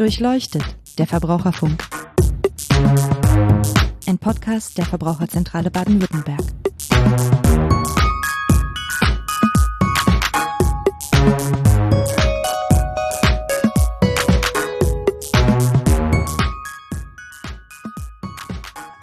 Durchleuchtet, der Verbraucherfunk. Ein Podcast der Verbraucherzentrale Baden-Württemberg.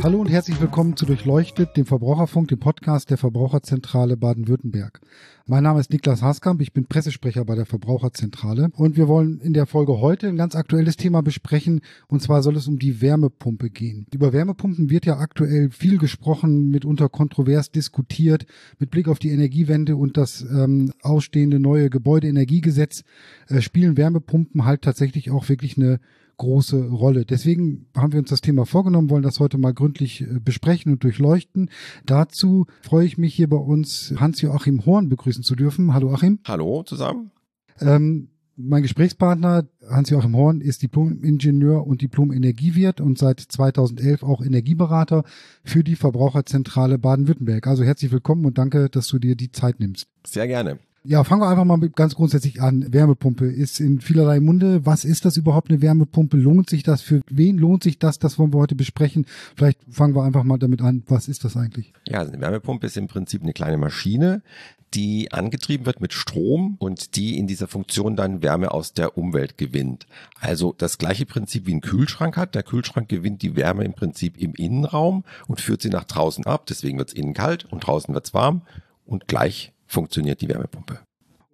Hallo und herzlich willkommen zu Durchleuchtet, dem Verbraucherfunk, dem Podcast der Verbraucherzentrale Baden-Württemberg. Mein Name ist Niklas Haskamp, ich bin Pressesprecher bei der Verbraucherzentrale und wir wollen in der Folge heute ein ganz aktuelles Thema besprechen und zwar soll es um die Wärmepumpe gehen. Über Wärmepumpen wird ja aktuell viel gesprochen, mitunter kontrovers diskutiert. Mit Blick auf die Energiewende und das ähm, ausstehende neue Gebäudeenergiegesetz äh, spielen Wärmepumpen halt tatsächlich auch wirklich eine große Rolle. Deswegen haben wir uns das Thema vorgenommen, wollen das heute mal gründlich äh, besprechen und durchleuchten. Dazu freue ich mich hier bei uns Hans-Joachim Horn begrüßen zu dürfen. Hallo Achim. Hallo zusammen. Ähm, mein Gesprächspartner Hans-Joachim Horn ist Diplom-Ingenieur und Diplom-Energiewirt und seit 2011 auch Energieberater für die Verbraucherzentrale Baden-Württemberg. Also herzlich willkommen und danke, dass du dir die Zeit nimmst. Sehr gerne. Ja, fangen wir einfach mal ganz grundsätzlich an. Wärmepumpe ist in vielerlei Munde. Was ist das überhaupt eine Wärmepumpe? Lohnt sich das? Für wen lohnt sich das? Das wollen wir heute besprechen. Vielleicht fangen wir einfach mal damit an. Was ist das eigentlich? Ja, also eine Wärmepumpe ist im Prinzip eine kleine Maschine, die angetrieben wird mit Strom und die in dieser Funktion dann Wärme aus der Umwelt gewinnt. Also das gleiche Prinzip wie ein Kühlschrank hat. Der Kühlschrank gewinnt die Wärme im Prinzip im Innenraum und führt sie nach draußen ab. Deswegen wird es innen kalt und draußen wird es warm und gleich funktioniert die Wärmepumpe.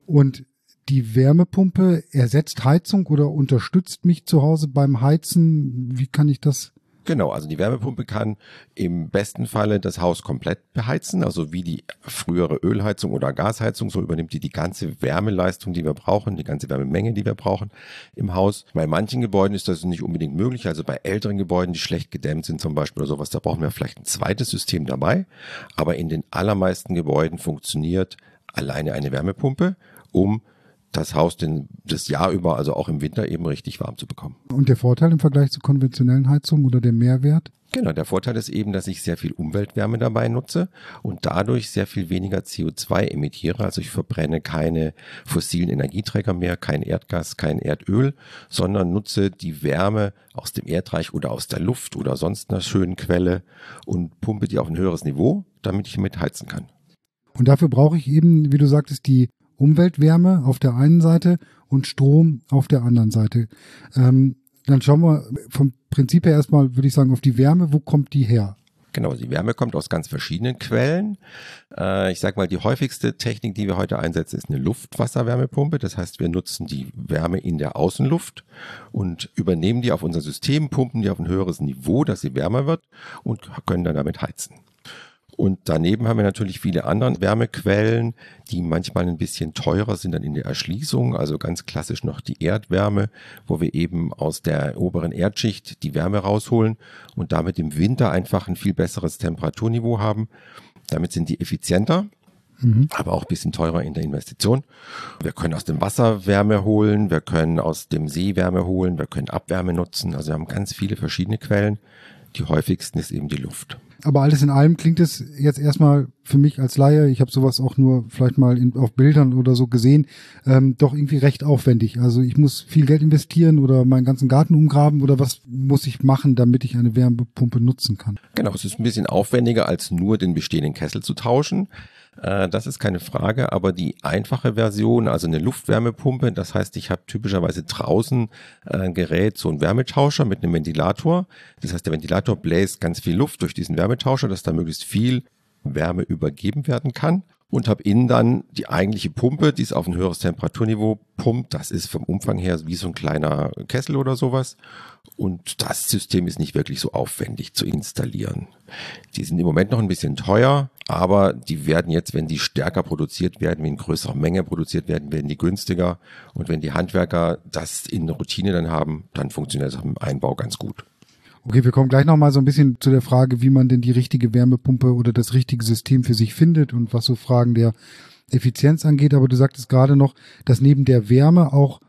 Und die Wärmepumpe ersetzt Heizung oder unterstützt mich zu Hause beim Heizen? Wie kann ich das? Genau, also die Wärmepumpe kann im besten Falle das Haus komplett beheizen, also wie die frühere Ölheizung oder Gasheizung, so übernimmt die die ganze Wärmeleistung, die wir brauchen, die ganze Wärmemenge, die wir brauchen im Haus. Bei manchen Gebäuden ist das nicht unbedingt möglich, also bei älteren Gebäuden, die schlecht gedämmt sind zum Beispiel oder sowas, da brauchen wir vielleicht ein zweites System dabei, aber in den allermeisten Gebäuden funktioniert alleine eine Wärmepumpe, um das Haus den, das Jahr über, also auch im Winter eben richtig warm zu bekommen. Und der Vorteil im Vergleich zu konventionellen Heizungen oder der Mehrwert? Genau, der Vorteil ist eben, dass ich sehr viel Umweltwärme dabei nutze und dadurch sehr viel weniger CO2 emittiere. Also ich verbrenne keine fossilen Energieträger mehr, kein Erdgas, kein Erdöl, sondern nutze die Wärme aus dem Erdreich oder aus der Luft oder sonst einer schönen Quelle und pumpe die auf ein höheres Niveau, damit ich mit heizen kann. Und dafür brauche ich eben, wie du sagtest, die Umweltwärme auf der einen Seite und Strom auf der anderen Seite. Ähm, dann schauen wir vom Prinzip her erstmal, würde ich sagen, auf die Wärme. Wo kommt die her? Genau, die Wärme kommt aus ganz verschiedenen Quellen. Äh, ich sage mal, die häufigste Technik, die wir heute einsetzen, ist eine Luftwasserwärmepumpe. Das heißt, wir nutzen die Wärme in der Außenluft und übernehmen die auf unser System, pumpen die auf ein höheres Niveau, dass sie wärmer wird und können dann damit heizen. Und daneben haben wir natürlich viele andere Wärmequellen, die manchmal ein bisschen teurer sind dann in der Erschließung. Also ganz klassisch noch die Erdwärme, wo wir eben aus der oberen Erdschicht die Wärme rausholen und damit im Winter einfach ein viel besseres Temperaturniveau haben. Damit sind die effizienter, mhm. aber auch ein bisschen teurer in der Investition. Wir können aus dem Wasser Wärme holen, wir können aus dem See Wärme holen, wir können Abwärme nutzen. Also wir haben ganz viele verschiedene Quellen. Die häufigsten ist eben die Luft. Aber alles in allem klingt es jetzt erstmal für mich als Laie, ich habe sowas auch nur vielleicht mal in, auf Bildern oder so gesehen, ähm, doch irgendwie recht aufwendig. Also ich muss viel Geld investieren oder meinen ganzen Garten umgraben oder was muss ich machen, damit ich eine Wärmepumpe nutzen kann? Genau, es ist ein bisschen aufwendiger als nur den bestehenden Kessel zu tauschen. Äh, das ist keine Frage, aber die einfache Version, also eine Luftwärmepumpe, das heißt, ich habe typischerweise draußen äh, ein Gerät, so ein Wärmetauscher mit einem Ventilator. Das heißt, der Ventilator bläst ganz viel Luft durch diesen Wärmetauscher, dass da möglichst viel Wärme übergeben werden kann und habe innen dann die eigentliche Pumpe, die es auf ein höheres Temperaturniveau pumpt. Das ist vom Umfang her wie so ein kleiner Kessel oder sowas. Und das System ist nicht wirklich so aufwendig zu installieren. Die sind im Moment noch ein bisschen teuer, aber die werden jetzt, wenn die stärker produziert werden, wenn in größerer Menge produziert werden, werden die günstiger. Und wenn die Handwerker das in Routine dann haben, dann funktioniert das im Einbau ganz gut. Okay, wir kommen gleich nochmal so ein bisschen zu der Frage, wie man denn die richtige Wärmepumpe oder das richtige System für sich findet und was so Fragen der Effizienz angeht. Aber du sagtest gerade noch, dass neben der Wärme auch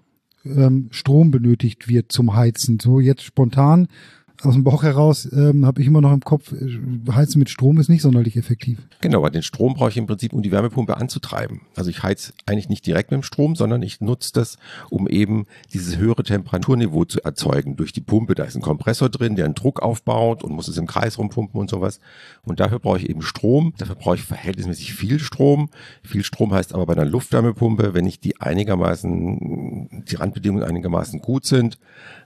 ähm, Strom benötigt wird zum Heizen. So jetzt spontan aus dem Bauch heraus ähm, habe ich immer noch im Kopf, äh, Heizen mit Strom ist nicht sonderlich effektiv. Genau, weil den Strom brauche ich im Prinzip, um die Wärmepumpe anzutreiben. Also ich heiz eigentlich nicht direkt mit dem Strom, sondern ich nutze das, um eben dieses höhere Temperaturniveau zu erzeugen durch die Pumpe. Da ist ein Kompressor drin, der einen Druck aufbaut und muss es im Kreis rumpumpen und sowas. Und dafür brauche ich eben Strom. Dafür brauche ich verhältnismäßig viel Strom. Viel Strom heißt aber bei einer Luftwärmepumpe, wenn ich die einigermaßen, die Randbedingungen einigermaßen gut sind,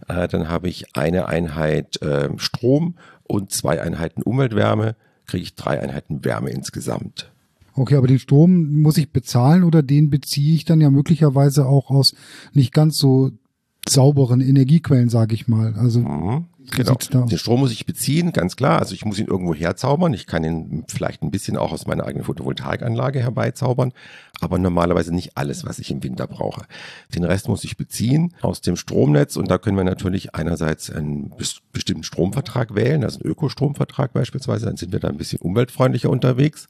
äh, dann habe ich eine Einheit äh, Strom und zwei Einheiten Umweltwärme, kriege ich drei Einheiten Wärme insgesamt. Okay, aber den Strom muss ich bezahlen oder den beziehe ich dann ja möglicherweise auch aus nicht ganz so sauberen Energiequellen, sage ich mal. Also mhm. Genau. Den Strom muss ich beziehen, ganz klar. Also ich muss ihn irgendwo herzaubern. Ich kann ihn vielleicht ein bisschen auch aus meiner eigenen Photovoltaikanlage herbeizaubern, aber normalerweise nicht alles, was ich im Winter brauche. Den Rest muss ich beziehen aus dem Stromnetz und da können wir natürlich einerseits einen bestimmten Stromvertrag wählen, also einen Ökostromvertrag beispielsweise, dann sind wir da ein bisschen umweltfreundlicher unterwegs.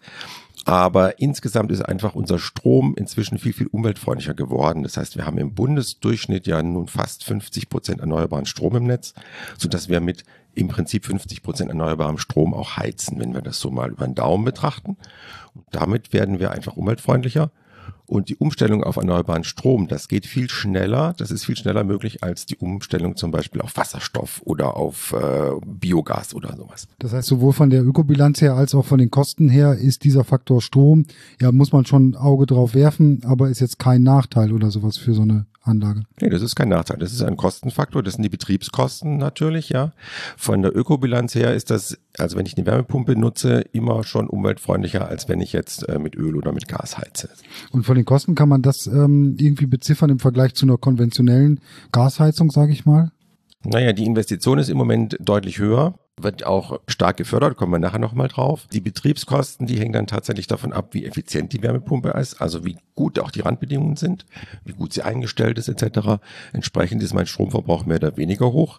Aber insgesamt ist einfach unser Strom inzwischen viel, viel umweltfreundlicher geworden. Das heißt, wir haben im Bundesdurchschnitt ja nun fast 50 Prozent erneuerbaren Strom im Netz, sodass wir mit im Prinzip 50 Prozent erneuerbarem Strom auch heizen, wenn wir das so mal über den Daumen betrachten. Und damit werden wir einfach umweltfreundlicher. Und die Umstellung auf erneuerbaren Strom, das geht viel schneller, das ist viel schneller möglich als die Umstellung zum Beispiel auf Wasserstoff oder auf äh, Biogas oder sowas. Das heißt, sowohl von der Ökobilanz her als auch von den Kosten her ist dieser Faktor Strom, ja, muss man schon ein Auge drauf werfen, aber ist jetzt kein Nachteil oder sowas für so eine Anlage. Nee, das ist kein Nachteil. Das ist ein Kostenfaktor. Das sind die Betriebskosten natürlich, ja. Von der Ökobilanz her ist das, also wenn ich eine Wärmepumpe nutze, immer schon umweltfreundlicher, als wenn ich jetzt äh, mit Öl oder mit Gas heize. Und von den Kosten kann man das ähm, irgendwie beziffern im Vergleich zu einer konventionellen Gasheizung, sage ich mal? Naja, die Investition ist im Moment deutlich höher wird auch stark gefördert, kommen wir nachher nochmal drauf. Die Betriebskosten, die hängen dann tatsächlich davon ab, wie effizient die Wärmepumpe ist, also wie gut auch die Randbedingungen sind, wie gut sie eingestellt ist etc. Entsprechend ist mein Stromverbrauch mehr oder weniger hoch.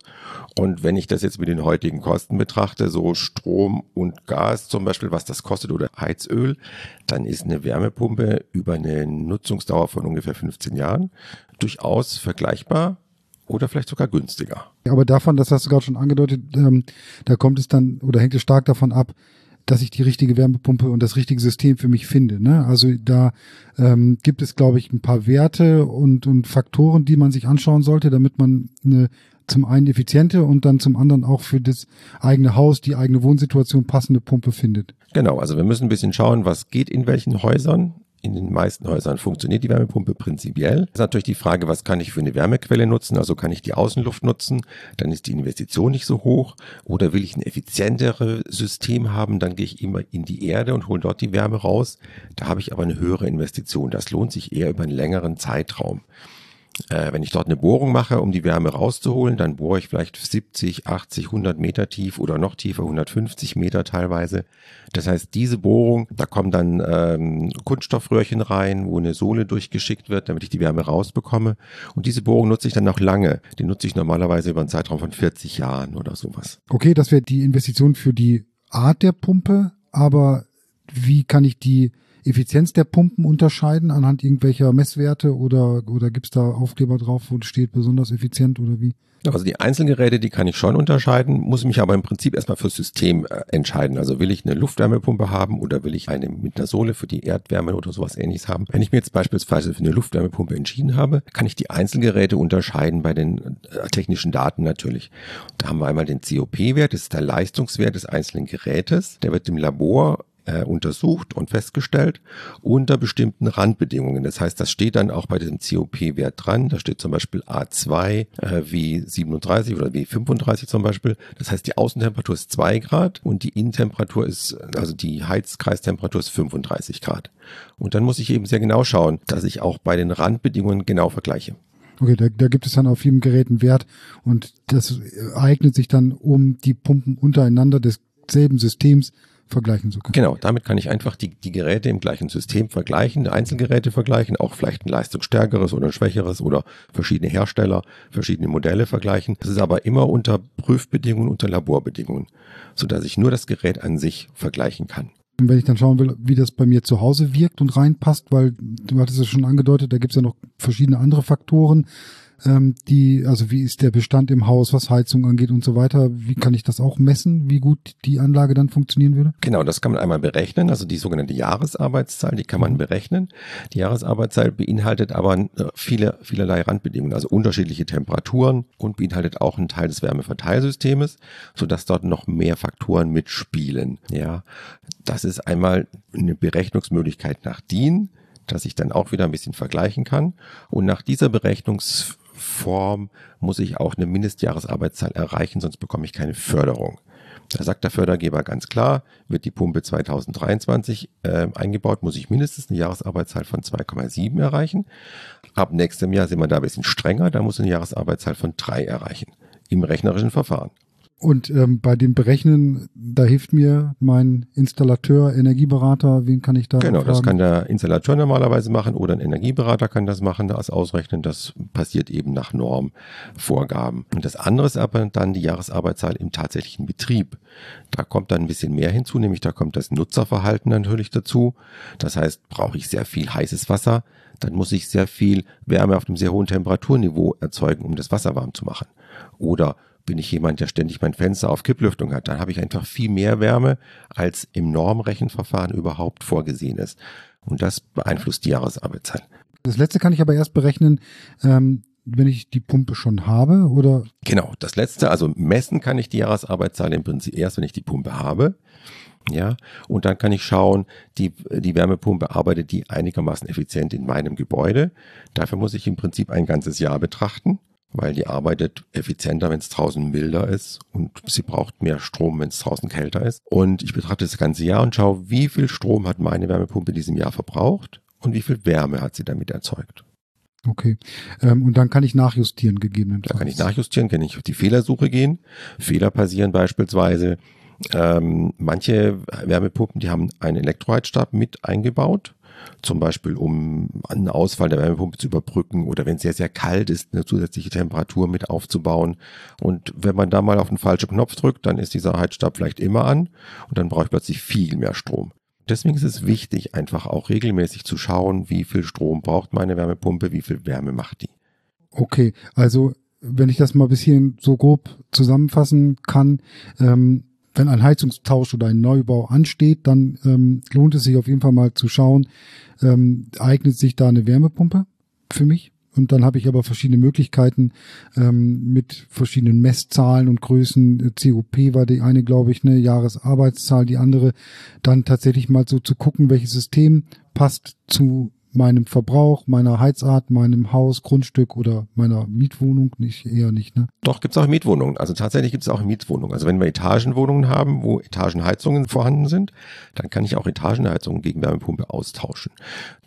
Und wenn ich das jetzt mit den heutigen Kosten betrachte, so Strom und Gas zum Beispiel, was das kostet oder Heizöl, dann ist eine Wärmepumpe über eine Nutzungsdauer von ungefähr 15 Jahren durchaus vergleichbar oder vielleicht sogar günstiger. Aber davon, das hast du gerade schon angedeutet, ähm, da kommt es dann oder hängt es stark davon ab, dass ich die richtige Wärmepumpe und das richtige System für mich finde. Ne? Also da ähm, gibt es, glaube ich, ein paar Werte und, und Faktoren, die man sich anschauen sollte, damit man eine zum einen effiziente und dann zum anderen auch für das eigene Haus, die eigene Wohnsituation passende Pumpe findet. Genau, also wir müssen ein bisschen schauen, was geht in welchen Häusern in den meisten Häusern funktioniert die Wärmepumpe prinzipiell. Das ist natürlich die Frage, was kann ich für eine Wärmequelle nutzen? Also kann ich die Außenluft nutzen? Dann ist die Investition nicht so hoch. Oder will ich ein effizienteres System haben? Dann gehe ich immer in die Erde und hole dort die Wärme raus. Da habe ich aber eine höhere Investition. Das lohnt sich eher über einen längeren Zeitraum. Äh, wenn ich dort eine Bohrung mache, um die Wärme rauszuholen, dann bohre ich vielleicht 70, 80, 100 Meter tief oder noch tiefer, 150 Meter teilweise. Das heißt, diese Bohrung, da kommen dann ähm, Kunststoffröhrchen rein, wo eine Sohle durchgeschickt wird, damit ich die Wärme rausbekomme. Und diese Bohrung nutze ich dann noch lange. Die nutze ich normalerweise über einen Zeitraum von 40 Jahren oder sowas. Okay, das wäre die Investition für die Art der Pumpe, aber wie kann ich die Effizienz der Pumpen unterscheiden anhand irgendwelcher Messwerte oder, oder gibt es da Aufkleber drauf, wo steht besonders effizient oder wie? Also die Einzelgeräte, die kann ich schon unterscheiden, muss mich aber im Prinzip erstmal fürs System äh, entscheiden. Also will ich eine Luftwärmepumpe haben oder will ich eine mit einer Sohle für die Erdwärme oder sowas ähnliches haben. Wenn ich mir jetzt beispielsweise für eine Luftwärmepumpe entschieden habe, kann ich die Einzelgeräte unterscheiden bei den äh, technischen Daten natürlich. Da haben wir einmal den COP-Wert, das ist der Leistungswert des einzelnen Gerätes. Der wird im Labor äh, untersucht und festgestellt unter bestimmten Randbedingungen. Das heißt, das steht dann auch bei diesem COP-Wert dran. Da steht zum Beispiel A2 äh, wie 37 oder wie 35 zum Beispiel. Das heißt, die Außentemperatur ist 2 Grad und die Innentemperatur ist, also die Heizkreistemperatur ist 35 Grad. Und dann muss ich eben sehr genau schauen, dass ich auch bei den Randbedingungen genau vergleiche. Okay, da, da gibt es dann auf jedem Gerät einen Wert und das eignet sich dann, um die Pumpen untereinander desselben Systems vergleichen zu können. Genau, damit kann ich einfach die, die Geräte im gleichen System vergleichen, Einzelgeräte vergleichen, auch vielleicht ein leistungsstärkeres oder ein schwächeres oder verschiedene Hersteller, verschiedene Modelle vergleichen. Das ist aber immer unter Prüfbedingungen, unter Laborbedingungen, sodass ich nur das Gerät an sich vergleichen kann. Und wenn ich dann schauen will, wie das bei mir zu Hause wirkt und reinpasst, weil du hattest es schon angedeutet, da gibt es ja noch verschiedene andere Faktoren. Ähm, die, also wie ist der Bestand im Haus, was Heizung angeht und so weiter? Wie kann ich das auch messen, wie gut die Anlage dann funktionieren würde? Genau, das kann man einmal berechnen, also die sogenannte Jahresarbeitszahl, die kann man berechnen. Die Jahresarbeitszahl beinhaltet aber äh, viele, vielerlei Randbedingungen, also unterschiedliche Temperaturen und beinhaltet auch einen Teil des Wärmeverteilsystems, sodass dort noch mehr Faktoren mitspielen. Ja, das ist einmal eine Berechnungsmöglichkeit nach DIN, dass ich dann auch wieder ein bisschen vergleichen kann. Und nach dieser Berechnungsform muss ich auch eine Mindestjahresarbeitszahl erreichen, sonst bekomme ich keine Förderung. Da sagt der Fördergeber ganz klar, wird die Pumpe 2023 äh, eingebaut, muss ich mindestens eine Jahresarbeitszahl von 2,7 erreichen. Ab nächstem Jahr sind wir da ein bisschen strenger, da muss eine Jahresarbeitszahl von 3 erreichen im rechnerischen Verfahren. Und ähm, bei dem Berechnen, da hilft mir mein Installateur, Energieberater, wen kann ich da Genau, fragen? das kann der Installateur normalerweise machen oder ein Energieberater kann das machen, das ausrechnen. Das passiert eben nach Normvorgaben. Und das andere ist aber dann die Jahresarbeitszahl im tatsächlichen Betrieb. Da kommt dann ein bisschen mehr hinzu, nämlich da kommt das Nutzerverhalten natürlich dazu. Das heißt, brauche ich sehr viel heißes Wasser, dann muss ich sehr viel Wärme auf einem sehr hohen Temperaturniveau erzeugen, um das Wasser warm zu machen. Oder bin ich jemand, der ständig mein Fenster auf Kipplüftung hat, dann habe ich einfach viel mehr Wärme, als im Normrechenverfahren überhaupt vorgesehen ist. Und das beeinflusst die Jahresarbeitszeit. Das letzte kann ich aber erst berechnen, ähm, wenn ich die Pumpe schon habe oder Genau, das letzte, also messen kann ich die Jahresarbeitszahl im Prinzip erst, wenn ich die Pumpe habe. Ja, und dann kann ich schauen, die, die Wärmepumpe arbeitet die einigermaßen effizient in meinem Gebäude. Dafür muss ich im Prinzip ein ganzes Jahr betrachten weil die arbeitet effizienter, wenn es draußen milder ist und sie braucht mehr Strom, wenn es draußen kälter ist. Und ich betrachte das ganze Jahr und schaue, wie viel Strom hat meine Wärmepumpe in diesem Jahr verbraucht und wie viel Wärme hat sie damit erzeugt. Okay. Ähm, und dann kann ich nachjustieren gegebenenfalls. Da kann ich nachjustieren, kann ich auf die Fehlersuche gehen. Fehler passieren beispielsweise. Ähm, manche Wärmepumpen, die haben einen Elektroheizstab mit eingebaut zum Beispiel um einen Ausfall der Wärmepumpe zu überbrücken oder wenn es sehr, sehr kalt ist, eine zusätzliche Temperatur mit aufzubauen. Und wenn man da mal auf den falschen Knopf drückt, dann ist dieser Heizstab vielleicht immer an und dann brauche ich plötzlich viel mehr Strom. Deswegen ist es wichtig, einfach auch regelmäßig zu schauen, wie viel Strom braucht meine Wärmepumpe, wie viel Wärme macht die. Okay, also wenn ich das mal bis hierhin so grob zusammenfassen kann, ähm, wenn ein Heizungstausch oder ein Neubau ansteht, dann ähm, lohnt es sich auf jeden Fall mal zu schauen, ähm, eignet sich da eine Wärmepumpe für mich? Und dann habe ich aber verschiedene Möglichkeiten ähm, mit verschiedenen Messzahlen und Größen. COP war die eine, glaube ich, eine Jahresarbeitszahl, die andere dann tatsächlich mal so zu gucken, welches System passt zu meinem Verbrauch, meiner Heizart, meinem Haus, Grundstück oder meiner Mietwohnung nicht, eher nicht, ne? Doch, gibt es auch Mietwohnungen. Also tatsächlich gibt es auch Mietwohnungen. Also wenn wir Etagenwohnungen haben, wo Etagenheizungen vorhanden sind, dann kann ich auch Etagenheizungen gegen Wärmepumpe austauschen.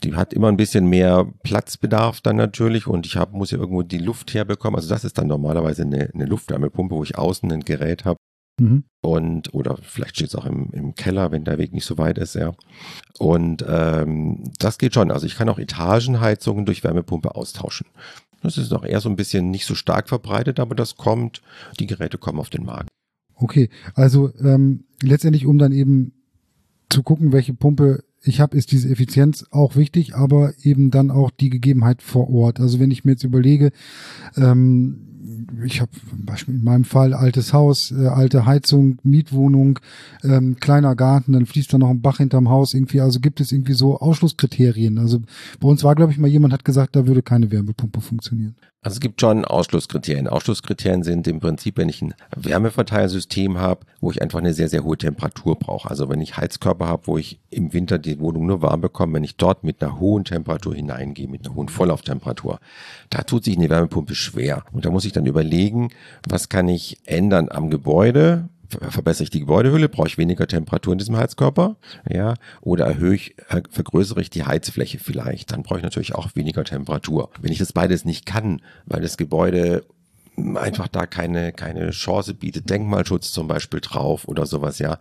Die hat immer ein bisschen mehr Platzbedarf dann natürlich und ich hab, muss ja irgendwo die Luft herbekommen. Also das ist dann normalerweise eine, eine Luftwärmepumpe, wo ich außen ein Gerät habe, Mhm. und oder vielleicht steht es auch im, im Keller, wenn der Weg nicht so weit ist, ja. Und ähm, das geht schon. Also ich kann auch Etagenheizungen durch Wärmepumpe austauschen. Das ist noch eher so ein bisschen nicht so stark verbreitet, aber das kommt. Die Geräte kommen auf den Markt. Okay, also ähm, letztendlich, um dann eben zu gucken, welche Pumpe ich habe, ist diese Effizienz auch wichtig, aber eben dann auch die Gegebenheit vor Ort. Also wenn ich mir jetzt überlege, ähm, ich habe Beispiel in meinem Fall altes Haus, äh, alte Heizung, Mietwohnung, ähm, kleiner Garten, dann fließt da noch ein Bach hinterm Haus irgendwie. Also gibt es irgendwie so Ausschlusskriterien. Also bei uns war, glaube ich, mal jemand hat gesagt, da würde keine Wärmepumpe funktionieren. Also es gibt schon Ausschlusskriterien. Ausschlusskriterien sind im Prinzip, wenn ich ein Wärmeverteilsystem habe, wo ich einfach eine sehr, sehr hohe Temperatur brauche. Also wenn ich Heizkörper habe, wo ich im Winter die Wohnung nur warm bekomme, wenn ich dort mit einer hohen Temperatur hineingehe, mit einer hohen Volllauftemperatur, da tut sich eine Wärmepumpe schwer. Und da muss ich dann überlegen, was kann ich ändern am Gebäude, verbessere ich die Gebäudehülle, brauche ich weniger Temperatur in diesem Heizkörper, ja, oder erhöhe ich, äh, vergrößere ich die Heizfläche vielleicht, dann brauche ich natürlich auch weniger Temperatur. Wenn ich das beides nicht kann, weil das Gebäude einfach da keine, keine Chance bietet, Denkmalschutz zum Beispiel drauf oder sowas, ja,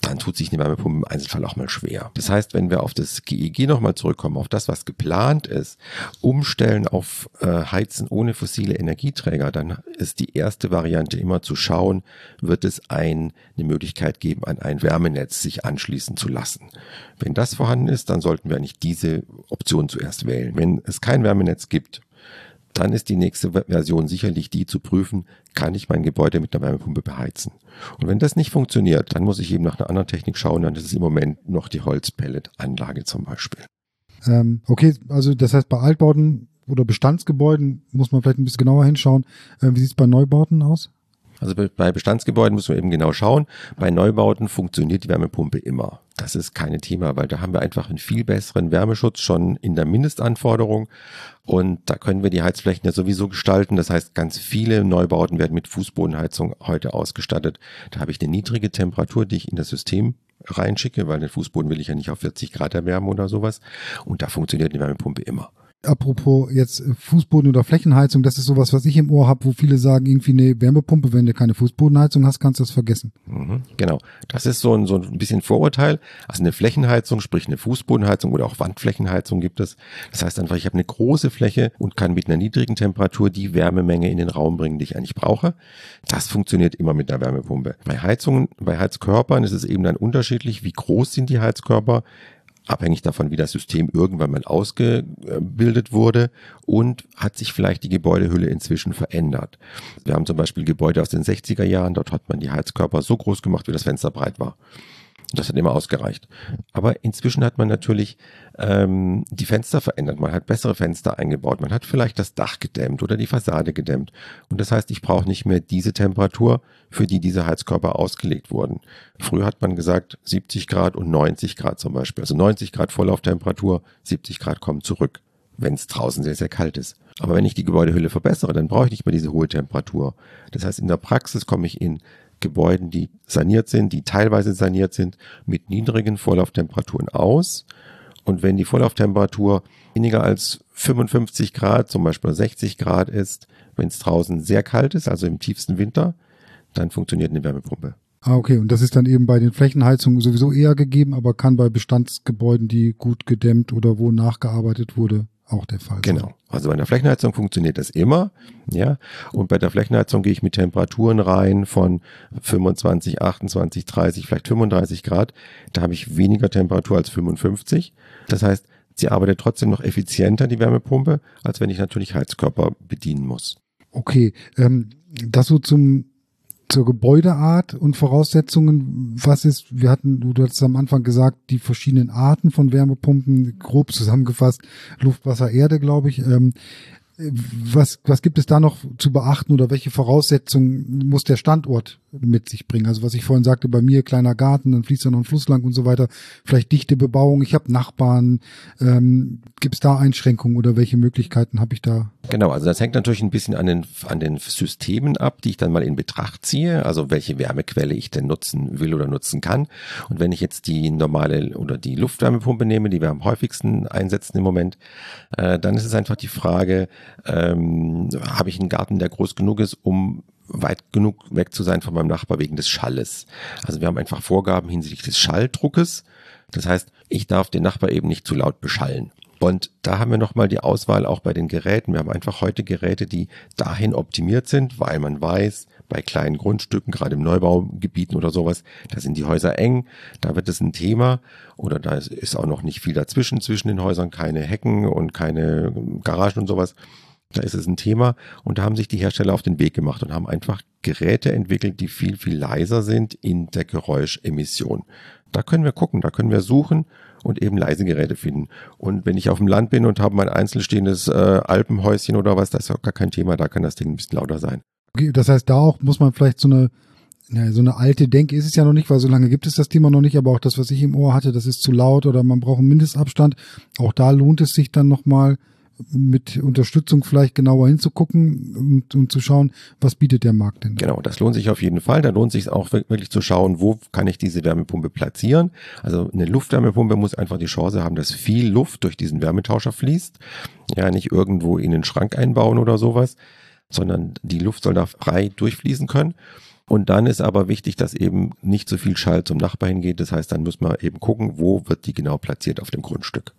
dann tut sich eine Wärmepumpe im Einzelfall auch mal schwer. Das heißt, wenn wir auf das GEG nochmal zurückkommen, auf das, was geplant ist, umstellen auf äh, Heizen ohne fossile Energieträger, dann ist die erste Variante immer zu schauen, wird es ein, eine Möglichkeit geben, an ein Wärmenetz sich anschließen zu lassen. Wenn das vorhanden ist, dann sollten wir eigentlich diese Option zuerst wählen. Wenn es kein Wärmenetz gibt, dann ist die nächste Version sicherlich die zu prüfen, kann ich mein Gebäude mit einer Wärmepumpe beheizen. Und wenn das nicht funktioniert, dann muss ich eben nach einer anderen Technik schauen, dann ist es im Moment noch die Holzpelletanlage zum Beispiel. Ähm, okay, also das heißt, bei Altbauten oder Bestandsgebäuden muss man vielleicht ein bisschen genauer hinschauen. Äh, wie sieht es bei Neubauten aus? Also bei Bestandsgebäuden muss man eben genau schauen. Bei Neubauten funktioniert die Wärmepumpe immer. Das ist keine Thema, weil da haben wir einfach einen viel besseren Wärmeschutz schon in der Mindestanforderung. Und da können wir die Heizflächen ja sowieso gestalten. Das heißt, ganz viele Neubauten werden mit Fußbodenheizung heute ausgestattet. Da habe ich eine niedrige Temperatur, die ich in das System reinschicke, weil den Fußboden will ich ja nicht auf 40 Grad erwärmen oder sowas. Und da funktioniert die Wärmepumpe immer apropos jetzt äh, Fußboden oder Flächenheizung, das ist sowas, was ich im Ohr habe, wo viele sagen, irgendwie eine Wärmepumpe, wenn du keine Fußbodenheizung hast, kannst du das vergessen. Mhm, genau. Das ist so ein, so ein bisschen Vorurteil. Also eine Flächenheizung, sprich eine Fußbodenheizung oder auch Wandflächenheizung gibt es. Das heißt einfach, ich habe eine große Fläche und kann mit einer niedrigen Temperatur die Wärmemenge in den Raum bringen, die ich eigentlich brauche. Das funktioniert immer mit einer Wärmepumpe. Bei Heizungen, bei Heizkörpern ist es eben dann unterschiedlich, wie groß sind die Heizkörper abhängig davon, wie das System irgendwann mal ausgebildet wurde und hat sich vielleicht die Gebäudehülle inzwischen verändert. Wir haben zum Beispiel Gebäude aus den 60er Jahren, dort hat man die Heizkörper so groß gemacht, wie das Fenster breit war. Das hat immer ausgereicht. Aber inzwischen hat man natürlich ähm, die Fenster verändert. Man hat bessere Fenster eingebaut. Man hat vielleicht das Dach gedämmt oder die Fassade gedämmt. Und das heißt, ich brauche nicht mehr diese Temperatur, für die diese Heizkörper ausgelegt wurden. Früher hat man gesagt 70 Grad und 90 Grad zum Beispiel. Also 90 Grad Vorlauftemperatur, 70 Grad kommen zurück, wenn es draußen sehr, sehr kalt ist. Aber wenn ich die Gebäudehülle verbessere, dann brauche ich nicht mehr diese hohe Temperatur. Das heißt, in der Praxis komme ich in Gebäuden, die saniert sind, die teilweise saniert sind, mit niedrigen Vorlauftemperaturen aus. Und wenn die Vorlauftemperatur weniger als 55 Grad, zum Beispiel 60 Grad ist, wenn es draußen sehr kalt ist, also im tiefsten Winter, dann funktioniert eine Wärmepumpe. Ah, okay. Und das ist dann eben bei den Flächenheizungen sowieso eher gegeben, aber kann bei Bestandsgebäuden, die gut gedämmt oder wo nachgearbeitet wurde, auch der Fall. Genau. Also bei der Flächenheizung funktioniert das immer, ja. Und bei der Flächenheizung gehe ich mit Temperaturen rein von 25, 28, 30, vielleicht 35 Grad. Da habe ich weniger Temperatur als 55. Das heißt, sie arbeitet trotzdem noch effizienter, die Wärmepumpe, als wenn ich natürlich Heizkörper bedienen muss. Okay, ähm, das so zum zur Gebäudeart und Voraussetzungen, was ist, wir hatten, du hast am Anfang gesagt, die verschiedenen Arten von Wärmepumpen, grob zusammengefasst, Luft, Wasser, Erde, glaube ich. Ähm, was, was gibt es da noch zu beachten oder welche Voraussetzungen muss der Standort mit sich bringen? Also was ich vorhin sagte, bei mir kleiner Garten, dann fließt da noch ein Fluss lang und so weiter. Vielleicht dichte Bebauung, ich habe Nachbarn. Ähm, gibt es da Einschränkungen oder welche Möglichkeiten habe ich da? Genau, also das hängt natürlich ein bisschen an den, an den Systemen ab, die ich dann mal in Betracht ziehe. Also welche Wärmequelle ich denn nutzen will oder nutzen kann. Und wenn ich jetzt die normale oder die Luftwärmepumpe nehme, die wir am häufigsten einsetzen im Moment, äh, dann ist es einfach die Frage, ähm, habe ich einen Garten, der groß genug ist, um weit genug weg zu sein von meinem Nachbar wegen des Schalles. Also wir haben einfach Vorgaben hinsichtlich des Schalldruckes. Das heißt, ich darf den Nachbar eben nicht zu laut beschallen. Und da haben wir nochmal die Auswahl auch bei den Geräten. Wir haben einfach heute Geräte, die dahin optimiert sind, weil man weiß, bei kleinen Grundstücken, gerade im Neubaugebieten oder sowas, da sind die Häuser eng, da wird es ein Thema oder da ist auch noch nicht viel dazwischen, zwischen den Häusern, keine Hecken und keine Garagen und sowas. Da ist es ein Thema und da haben sich die Hersteller auf den Weg gemacht und haben einfach Geräte entwickelt, die viel, viel leiser sind in der Geräuschemission. Da können wir gucken, da können wir suchen und eben leise Geräte finden. Und wenn ich auf dem Land bin und habe mein einzelstehendes äh, Alpenhäuschen oder was, das ist auch gar kein Thema, da kann das Ding ein bisschen lauter sein. Das heißt, da auch muss man vielleicht so eine, ja, so eine alte Denke ist es ja noch nicht, weil so lange gibt es das Thema noch nicht, aber auch das, was ich im Ohr hatte, das ist zu laut oder man braucht einen Mindestabstand. Auch da lohnt es sich dann nochmal mit Unterstützung vielleicht genauer hinzugucken und, und, zu schauen, was bietet der Markt denn? Genau, das lohnt sich auf jeden Fall. Da lohnt sich auch wirklich zu schauen, wo kann ich diese Wärmepumpe platzieren. Also eine Luftwärmepumpe muss einfach die Chance haben, dass viel Luft durch diesen Wärmetauscher fließt. Ja, nicht irgendwo in den Schrank einbauen oder sowas, sondern die Luft soll da frei durchfließen können. Und dann ist aber wichtig, dass eben nicht so viel Schall zum Nachbar hingeht. Das heißt, dann muss man eben gucken, wo wird die genau platziert auf dem Grundstück.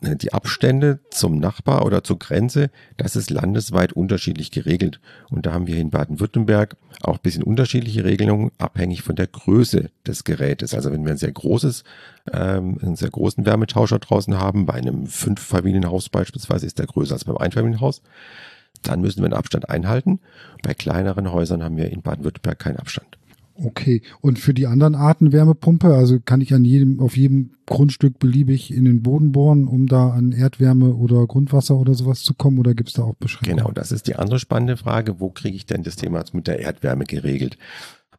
äh, die Abstände zum Nachbar oder zur Grenze, das ist landesweit unterschiedlich geregelt. Und da haben wir in Baden-Württemberg auch ein bisschen unterschiedliche Regelungen, abhängig von der Größe des Gerätes. Also wenn wir ein sehr großes, ähm, einen sehr großen Wärmetauscher draußen haben, bei einem Fünf-Familienhaus beispielsweise ist der größer als beim Einfamilienhaus, dann müssen wir einen Abstand einhalten. Bei kleineren Häusern haben wir in Baden-Württemberg keinen Abstand. Okay. Und für die anderen Arten Wärmepumpe, also kann ich an jedem, auf jedem Grundstück beliebig in den Boden bohren, um da an Erdwärme oder Grundwasser oder sowas zu kommen, oder gibt es da auch Beschränkungen? Genau, das ist die andere spannende Frage. Wo kriege ich denn das Thema mit der Erdwärme geregelt?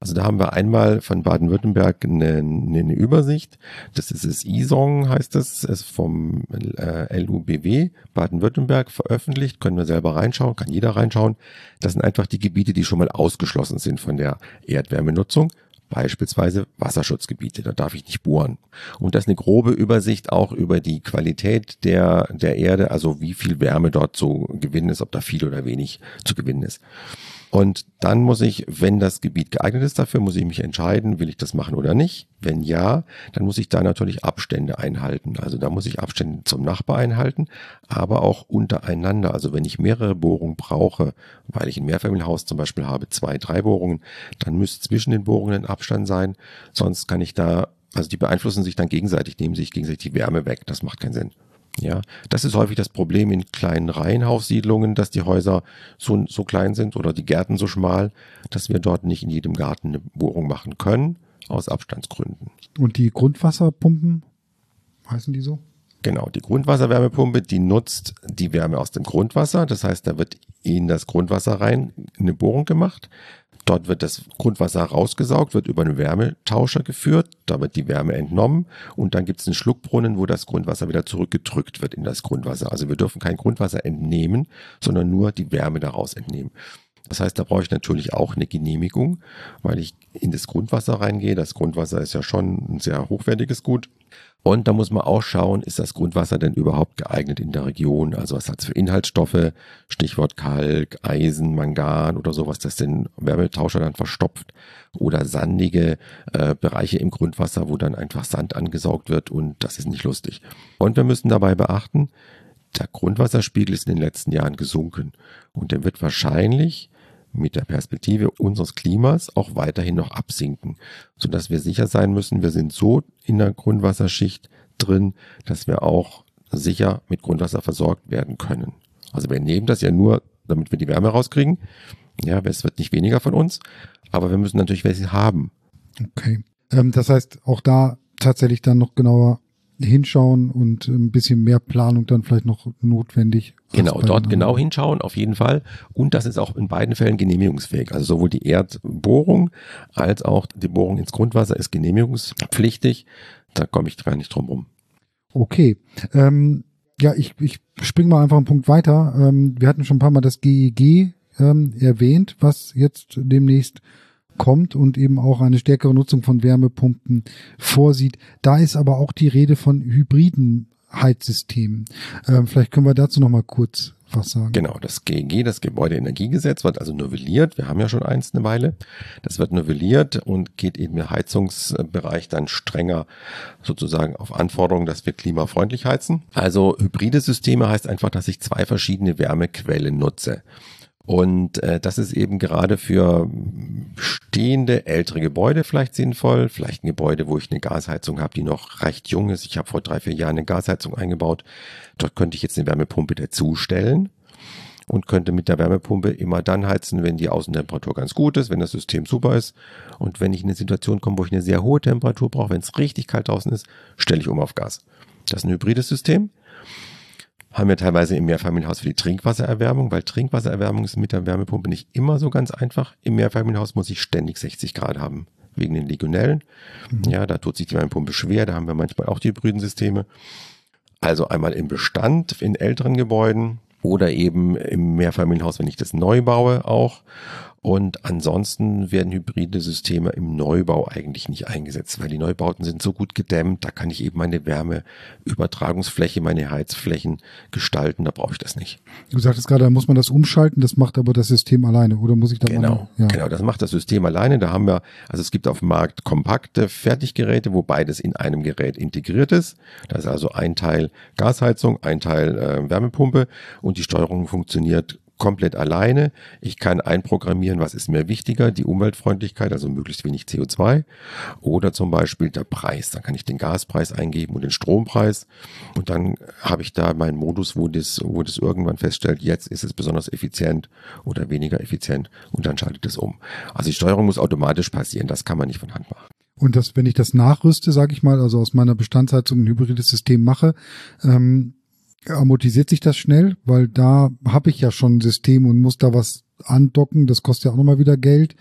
Also da haben wir einmal von Baden-Württemberg eine, eine, Übersicht. Das ist das ISONG, heißt das, ist vom äh, LUBW Baden-Württemberg veröffentlicht. Können wir selber reinschauen, kann jeder reinschauen. Das sind einfach die Gebiete, die schon mal ausgeschlossen sind von der Erdwärmenutzung. Beispielsweise Wasserschutzgebiete, da darf ich nicht bohren. Und das ist eine grobe Übersicht auch über die Qualität der, der Erde, also wie viel Wärme dort zu gewinnen ist, ob da viel oder wenig zu gewinnen ist. Und dann muss ich, wenn das Gebiet geeignet ist dafür, muss ich mich entscheiden, will ich das machen oder nicht. Wenn ja, dann muss ich da natürlich Abstände einhalten. Also da muss ich Abstände zum Nachbar einhalten, aber auch untereinander. Also wenn ich mehrere Bohrungen brauche, weil ich ein Mehrfamilienhaus zum Beispiel habe, zwei, drei Bohrungen, dann müsste zwischen den Bohrungen ein Abstand sein. Sonst kann ich da, also die beeinflussen sich dann gegenseitig, nehmen sich gegenseitig die Wärme weg. Das macht keinen Sinn. Ja, das ist häufig das Problem in kleinen Reihenhaussiedlungen, dass die Häuser so, so klein sind oder die Gärten so schmal, dass wir dort nicht in jedem Garten eine Bohrung machen können, aus Abstandsgründen. Und die Grundwasserpumpen, heißen die so? Genau, die Grundwasserwärmepumpe, die nutzt die Wärme aus dem Grundwasser. Das heißt, da wird in das Grundwasser rein eine Bohrung gemacht. Dort wird das Grundwasser rausgesaugt, wird über einen Wärmetauscher geführt, da wird die Wärme entnommen und dann gibt es einen Schluckbrunnen, wo das Grundwasser wieder zurückgedrückt wird in das Grundwasser. Also wir dürfen kein Grundwasser entnehmen, sondern nur die Wärme daraus entnehmen. Das heißt, da brauche ich natürlich auch eine Genehmigung, weil ich in das Grundwasser reingehe. Das Grundwasser ist ja schon ein sehr hochwertiges Gut. Und da muss man auch schauen, ist das Grundwasser denn überhaupt geeignet in der Region? Also was hat es für Inhaltsstoffe? Stichwort Kalk, Eisen, Mangan oder sowas, das den Wärmetauscher dann verstopft. Oder sandige äh, Bereiche im Grundwasser, wo dann einfach Sand angesaugt wird und das ist nicht lustig. Und wir müssen dabei beachten, der Grundwasserspiegel ist in den letzten Jahren gesunken und der wird wahrscheinlich mit der Perspektive unseres Klimas auch weiterhin noch absinken, sodass wir sicher sein müssen, wir sind so in der Grundwasserschicht drin, dass wir auch sicher mit Grundwasser versorgt werden können. Also wir nehmen das ja nur, damit wir die Wärme rauskriegen. Ja, es wird nicht weniger von uns, aber wir müssen natürlich welche haben. Okay. Ähm, das heißt, auch da tatsächlich dann noch genauer hinschauen und ein bisschen mehr Planung dann vielleicht noch notwendig. Genau, dort genau hinschauen, auf jeden Fall. Und das ist auch in beiden Fällen genehmigungsfähig. Also sowohl die Erdbohrung als auch die Bohrung ins Grundwasser ist genehmigungspflichtig. Da komme ich gar nicht drum rum. Okay. Ähm, ja, ich, ich springe mal einfach einen Punkt weiter. Ähm, wir hatten schon ein paar Mal das GEG ähm, erwähnt, was jetzt demnächst kommt und eben auch eine stärkere Nutzung von Wärmepumpen vorsieht. Da ist aber auch die Rede von hybriden Heizsystemen. Ähm, vielleicht können wir dazu noch mal kurz was sagen. Genau, das GEG, das Gebäudeenergiegesetz, wird also novelliert. Wir haben ja schon eins eine Weile. Das wird novelliert und geht eben im Heizungsbereich dann strenger sozusagen auf Anforderungen, dass wir klimafreundlich heizen. Also hybride Systeme heißt einfach, dass ich zwei verschiedene Wärmequellen nutze. Und äh, das ist eben gerade für stehende ältere Gebäude vielleicht sinnvoll. Vielleicht ein Gebäude, wo ich eine Gasheizung habe, die noch recht jung ist. Ich habe vor drei, vier Jahren eine Gasheizung eingebaut. Dort könnte ich jetzt eine Wärmepumpe dazustellen und könnte mit der Wärmepumpe immer dann heizen, wenn die Außentemperatur ganz gut ist, wenn das System super ist. Und wenn ich in eine Situation komme, wo ich eine sehr hohe Temperatur brauche, wenn es richtig kalt draußen ist, stelle ich um auf Gas. Das ist ein hybrides System haben wir teilweise im Mehrfamilienhaus für die Trinkwassererwärmung, weil Trinkwassererwärmung ist mit der Wärmepumpe nicht immer so ganz einfach. Im Mehrfamilienhaus muss ich ständig 60 Grad haben, wegen den Legionellen. Mhm. Ja, da tut sich die Wärmepumpe schwer, da haben wir manchmal auch die hybriden Systeme. Also einmal im Bestand in älteren Gebäuden oder eben im Mehrfamilienhaus, wenn ich das neu baue auch. Und ansonsten werden hybride Systeme im Neubau eigentlich nicht eingesetzt, weil die Neubauten sind so gut gedämmt, da kann ich eben meine Wärmeübertragungsfläche, meine Heizflächen gestalten, da brauche ich das nicht. Du sagtest gerade, da muss man das umschalten, das macht aber das System alleine, oder muss ich da Genau, mal, ja. genau, das macht das System alleine. Da haben wir, also es gibt auf dem Markt kompakte Fertiggeräte, wo beides in einem Gerät integriert ist. Da ist also ein Teil Gasheizung, ein Teil äh, Wärmepumpe und die Steuerung funktioniert komplett alleine. Ich kann einprogrammieren, was ist mir wichtiger, die Umweltfreundlichkeit, also möglichst wenig CO2 oder zum Beispiel der Preis. Dann kann ich den Gaspreis eingeben und den Strompreis und dann habe ich da meinen Modus, wo das, wo das irgendwann feststellt, jetzt ist es besonders effizient oder weniger effizient und dann schaltet es um. Also die Steuerung muss automatisch passieren, das kann man nicht von Hand machen. Und das, wenn ich das nachrüste, sage ich mal, also aus meiner Bestandsheizung ein hybrides System mache, ähm, amortisiert sich das schnell, weil da habe ich ja schon ein System und muss da was andocken. Das kostet ja auch nochmal wieder Geld.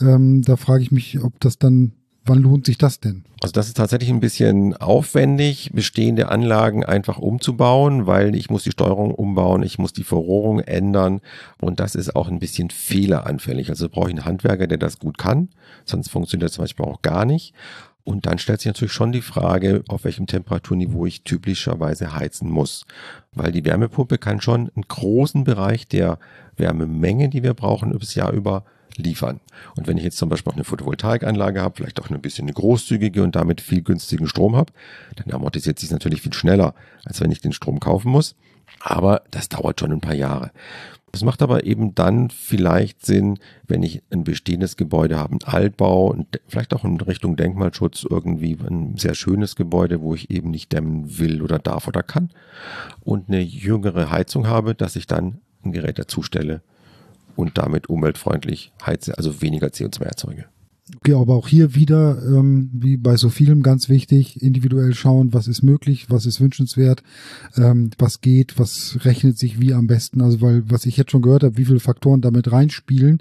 Ähm, da frage ich mich, ob das dann, wann lohnt sich das denn? Also das ist tatsächlich ein bisschen aufwendig, bestehende Anlagen einfach umzubauen, weil ich muss die Steuerung umbauen, ich muss die Verrohrung ändern und das ist auch ein bisschen fehleranfällig. Also brauche ich einen Handwerker, der das gut kann, sonst funktioniert das zum Beispiel auch gar nicht. Und dann stellt sich natürlich schon die Frage, auf welchem Temperaturniveau ich typischerweise heizen muss. Weil die Wärmepumpe kann schon einen großen Bereich der Wärmemenge, die wir brauchen, übers Jahr über liefern. Und wenn ich jetzt zum Beispiel auch eine Photovoltaikanlage habe, vielleicht auch ein bisschen eine großzügige und damit viel günstigen Strom habe, dann amortisiert sich natürlich viel schneller, als wenn ich den Strom kaufen muss. Aber das dauert schon ein paar Jahre. Das macht aber eben dann vielleicht Sinn, wenn ich ein bestehendes Gebäude habe, ein Altbau, vielleicht auch in Richtung Denkmalschutz irgendwie ein sehr schönes Gebäude, wo ich eben nicht dämmen will oder darf oder kann und eine jüngere Heizung habe, dass ich dann ein Gerät dazustelle und damit umweltfreundlich heize, also weniger CO2 erzeuge. Okay, aber auch hier wieder, ähm, wie bei so vielem, ganz wichtig, individuell schauen, was ist möglich, was ist wünschenswert, ähm, was geht, was rechnet sich wie am besten. Also, weil, was ich jetzt schon gehört habe, wie viele Faktoren damit reinspielen,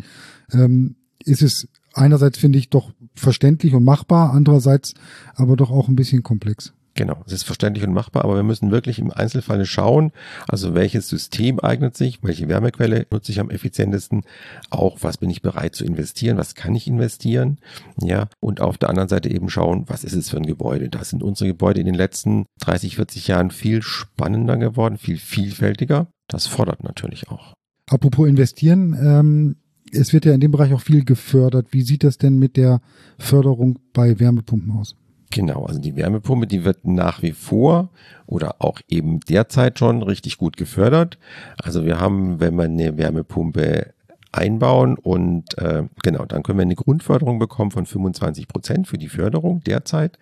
ähm, ist es einerseits, finde ich, doch verständlich und machbar, andererseits aber doch auch ein bisschen komplex. Genau, es ist verständlich und machbar, aber wir müssen wirklich im Einzelfall schauen, also welches System eignet sich, welche Wärmequelle nutze ich am effizientesten, auch was bin ich bereit zu investieren, was kann ich investieren, ja, und auf der anderen Seite eben schauen, was ist es für ein Gebäude. Da sind unsere Gebäude in den letzten 30, 40 Jahren viel spannender geworden, viel vielfältiger. Das fordert natürlich auch. Apropos investieren, ähm, es wird ja in dem Bereich auch viel gefördert. Wie sieht das denn mit der Förderung bei Wärmepumpen aus? Genau, also die Wärmepumpe, die wird nach wie vor oder auch eben derzeit schon richtig gut gefördert. Also wir haben, wenn wir eine Wärmepumpe einbauen und äh, genau, dann können wir eine Grundförderung bekommen von 25 Prozent für die Förderung derzeit.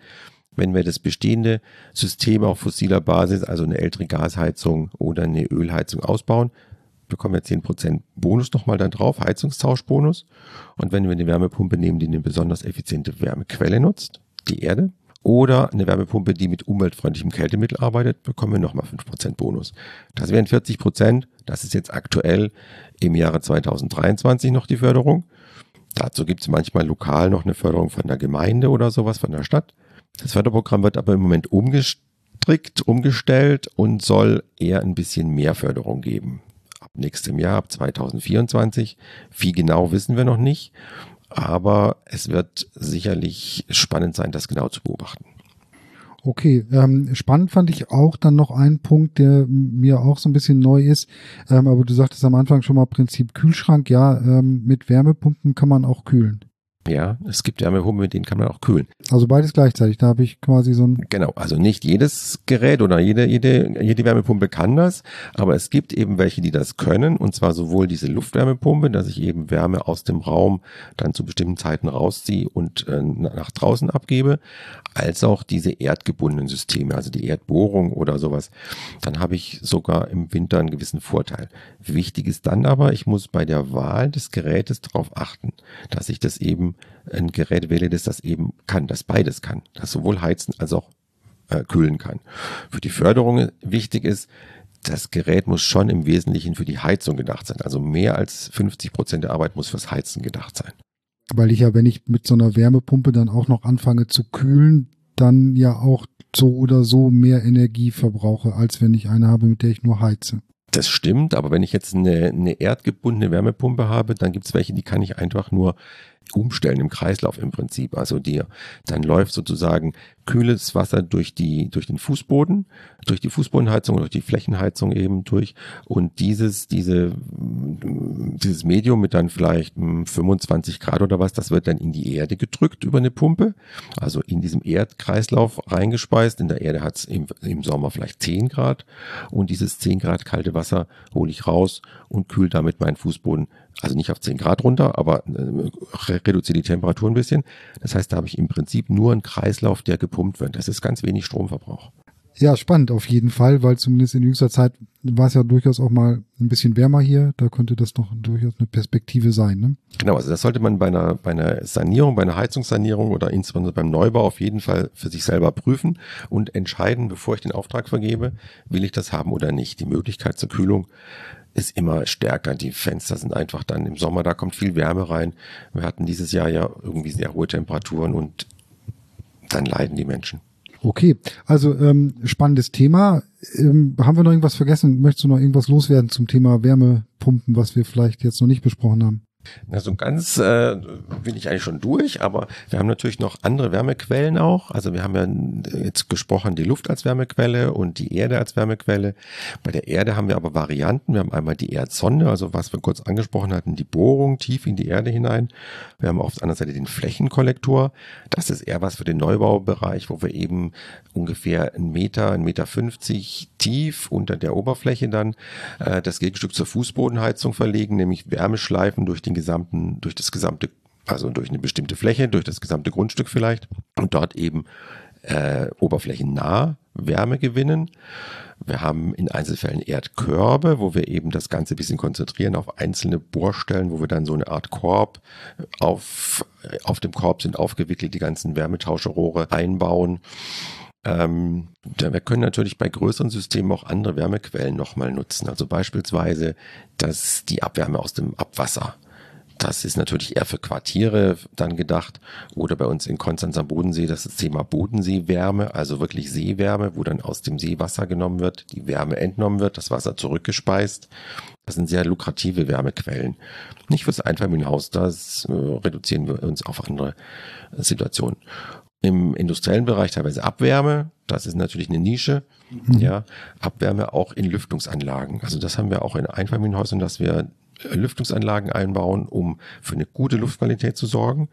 Wenn wir das bestehende System auf fossiler Basis, also eine ältere Gasheizung oder eine Ölheizung ausbauen, bekommen wir 10% Bonus nochmal dann drauf, Heizungstauschbonus. Und wenn wir eine Wärmepumpe nehmen, die eine besonders effiziente Wärmequelle nutzt, die Erde, oder eine Wärmepumpe, die mit umweltfreundlichem Kältemittel arbeitet, bekommen wir nochmal 5% Bonus. Das wären 40%. Das ist jetzt aktuell im Jahre 2023 noch die Förderung. Dazu gibt es manchmal lokal noch eine Förderung von der Gemeinde oder sowas, von der Stadt. Das Förderprogramm wird aber im Moment umgestrickt, umgestellt und soll eher ein bisschen mehr Förderung geben. Ab nächstem Jahr, ab 2024. Wie genau wissen wir noch nicht aber es wird sicherlich spannend sein, das genau zu beobachten. Okay, ähm, spannend fand ich auch dann noch einen Punkt, der mir auch so ein bisschen neu ist. Ähm, aber du sagtest am Anfang schon mal Prinzip Kühlschrank. Ja, ähm, mit Wärmepumpen kann man auch kühlen. Ja, es gibt Wärmepumpen, mit denen kann man auch kühlen. Also beides gleichzeitig. Da habe ich quasi so ein. Genau, also nicht jedes Gerät oder jede, jede, jede Wärmepumpe kann das, aber es gibt eben welche, die das können. Und zwar sowohl diese Luftwärmepumpe, dass ich eben Wärme aus dem Raum dann zu bestimmten Zeiten rausziehe und äh, nach draußen abgebe, als auch diese erdgebundenen Systeme, also die Erdbohrung oder sowas. Dann habe ich sogar im Winter einen gewissen Vorteil. Wichtig ist dann aber, ich muss bei der Wahl des Gerätes darauf achten, dass ich das eben ein Gerät wähle, das das eben kann, das beides kann, das sowohl heizen als auch äh, kühlen kann. Für die Förderung wichtig ist, das Gerät muss schon im Wesentlichen für die Heizung gedacht sein. Also mehr als 50 Prozent der Arbeit muss fürs Heizen gedacht sein. Weil ich ja, wenn ich mit so einer Wärmepumpe dann auch noch anfange zu kühlen, dann ja auch so oder so mehr Energie verbrauche, als wenn ich eine habe, mit der ich nur heize. Das stimmt, aber wenn ich jetzt eine, eine erdgebundene Wärmepumpe habe, dann gibt es welche, die kann ich einfach nur umstellen im Kreislauf im Prinzip. Also die, dann läuft sozusagen kühles Wasser durch die, durch den Fußboden, durch die Fußbodenheizung, durch die Flächenheizung eben durch. Und dieses, diese, dieses Medium mit dann vielleicht 25 hm, Grad oder was, das wird dann in die Erde gedrückt über eine Pumpe. Also in diesem Erdkreislauf reingespeist. In der Erde hat es im, im Sommer vielleicht 10 Grad. Und dieses 10 Grad kalte Wasser hole ich raus und kühl damit meinen Fußboden also nicht auf 10 Grad runter, aber äh, reduziere die Temperatur ein bisschen. Das heißt, da habe ich im Prinzip nur einen Kreislauf, der gepumpt wird. Das ist ganz wenig Stromverbrauch. Ja, spannend auf jeden Fall, weil zumindest in jüngster Zeit war es ja durchaus auch mal ein bisschen wärmer hier. Da könnte das doch durchaus eine Perspektive sein. Ne? Genau, also das sollte man bei einer, bei einer Sanierung, bei einer Heizungssanierung oder insbesondere beim Neubau auf jeden Fall für sich selber prüfen und entscheiden, bevor ich den Auftrag vergebe, will ich das haben oder nicht. Die Möglichkeit zur Kühlung ist immer stärker. Die Fenster sind einfach dann im Sommer, da kommt viel Wärme rein. Wir hatten dieses Jahr ja irgendwie sehr hohe Temperaturen und dann leiden die Menschen. Okay, also ähm, spannendes Thema. Ähm, haben wir noch irgendwas vergessen? Möchtest du noch irgendwas loswerden zum Thema Wärmepumpen, was wir vielleicht jetzt noch nicht besprochen haben? Na, so ganz äh, bin ich eigentlich schon durch, aber wir haben natürlich noch andere Wärmequellen auch. Also wir haben ja jetzt gesprochen, die Luft als Wärmequelle und die Erde als Wärmequelle. Bei der Erde haben wir aber Varianten. Wir haben einmal die Erdsonde, also was wir kurz angesprochen hatten, die Bohrung tief in die Erde hinein. Wir haben auf der anderen Seite den Flächenkollektor. Das ist eher was für den Neubaubereich, wo wir eben ungefähr einen Meter, einen Meter fünfzig tief unter der Oberfläche dann äh, das Gegenstück zur Fußbodenheizung verlegen, nämlich Wärmeschleifen durch den gesamten, durch das gesamte, also durch eine bestimmte Fläche, durch das gesamte Grundstück vielleicht und dort eben äh, oberflächennah Wärme gewinnen. Wir haben in Einzelfällen Erdkörbe, wo wir eben das Ganze ein bisschen konzentrieren auf einzelne Bohrstellen, wo wir dann so eine Art Korb auf, auf dem Korb sind aufgewickelt, die ganzen Wärmetauscherrohre einbauen. Ähm, wir können natürlich bei größeren Systemen auch andere Wärmequellen nochmal nutzen. Also beispielsweise dass die Abwärme aus dem Abwasser. Das ist natürlich eher für Quartiere dann gedacht. Oder bei uns in Konstanz am Bodensee das, das Thema Bodenseewärme, also wirklich Seewärme, wo dann aus dem Seewasser genommen wird, die Wärme entnommen wird, das Wasser zurückgespeist. Das sind sehr lukrative Wärmequellen. Nicht fürs Einfamilienhaus, das äh, reduzieren wir uns auf andere Situationen. Im industriellen Bereich teilweise Abwärme, das ist natürlich eine Nische. Mhm. Ja, Abwärme auch in Lüftungsanlagen. Also das haben wir auch in Einfamilienhäusern, dass wir Lüftungsanlagen einbauen, um für eine gute Luftqualität zu sorgen.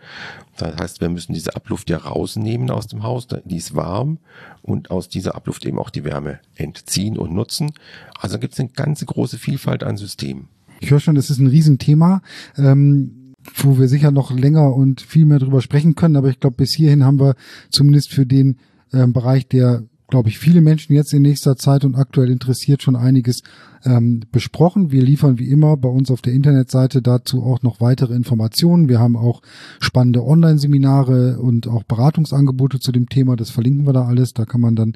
Das heißt, wir müssen diese Abluft ja rausnehmen aus dem Haus, die ist warm und aus dieser Abluft eben auch die Wärme entziehen und nutzen. Also gibt es eine ganze große Vielfalt an Systemen. Ich höre schon, das ist ein Riesenthema. Ähm wo wir sicher noch länger und viel mehr drüber sprechen können, aber ich glaube, bis hierhin haben wir zumindest für den ähm, Bereich, der glaube ich, viele Menschen jetzt in nächster Zeit und aktuell interessiert schon einiges ähm, besprochen. Wir liefern wie immer bei uns auf der Internetseite dazu auch noch weitere Informationen. Wir haben auch spannende Online-Seminare und auch Beratungsangebote zu dem Thema. Das verlinken wir da alles. Da kann man dann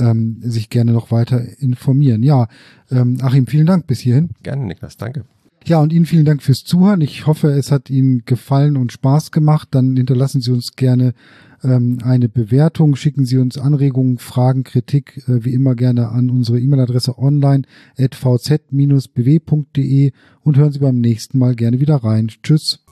ähm, sich gerne noch weiter informieren. Ja, ähm, Achim, vielen Dank bis hierhin. Gerne, Niklas, danke. Ja, und Ihnen vielen Dank fürs Zuhören. Ich hoffe, es hat Ihnen gefallen und Spaß gemacht. Dann hinterlassen Sie uns gerne ähm, eine Bewertung, schicken Sie uns Anregungen, Fragen, Kritik, äh, wie immer gerne an unsere E-Mail-Adresse online at vz-bw.de und hören Sie beim nächsten Mal gerne wieder rein. Tschüss.